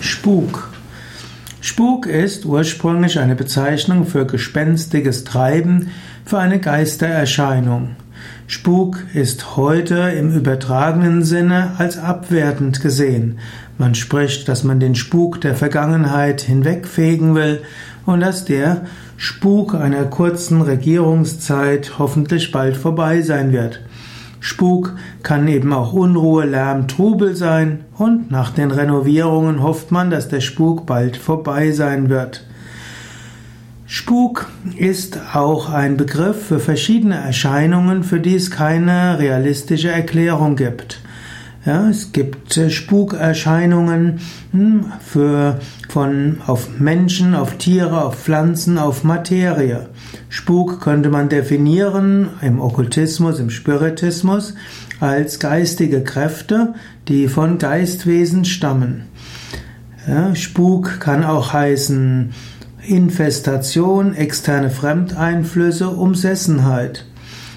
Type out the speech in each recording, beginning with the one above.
Spuk. Spuk ist ursprünglich eine Bezeichnung für gespenstiges Treiben, für eine Geistererscheinung. Spuk ist heute im übertragenen Sinne als abwertend gesehen. Man spricht, dass man den Spuk der Vergangenheit hinwegfegen will und dass der Spuk einer kurzen Regierungszeit hoffentlich bald vorbei sein wird. Spuk kann eben auch Unruhe, Lärm, Trubel sein und nach den Renovierungen hofft man, dass der Spuk bald vorbei sein wird. Spuk ist auch ein Begriff für verschiedene Erscheinungen, für die es keine realistische Erklärung gibt. Ja, es gibt äh, Spukerscheinungen hm, für, von, auf Menschen, auf Tiere, auf Pflanzen, auf Materie. Spuk könnte man definieren im Okkultismus, im Spiritismus als geistige Kräfte, die von Geistwesen stammen. Ja, Spuk kann auch heißen Infestation, externe Fremdeinflüsse, Umsessenheit.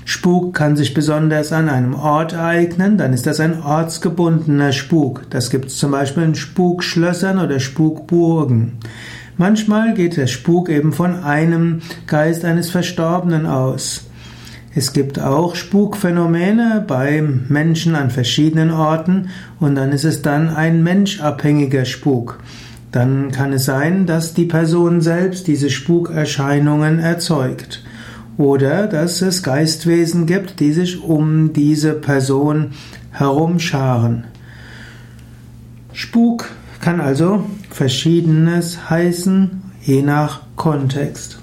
Spuk kann sich besonders an einem Ort ereignen, dann ist das ein ortsgebundener Spuk. Das gibt es zum Beispiel in Spukschlössern oder Spukburgen. Manchmal geht der Spuk eben von einem Geist eines Verstorbenen aus. Es gibt auch Spukphänomene bei Menschen an verschiedenen Orten und dann ist es dann ein menschabhängiger Spuk. Dann kann es sein, dass die Person selbst diese Spukerscheinungen erzeugt oder dass es Geistwesen gibt, die sich um diese Person herumscharen. Spuk kann also verschiedenes heißen, je nach Kontext.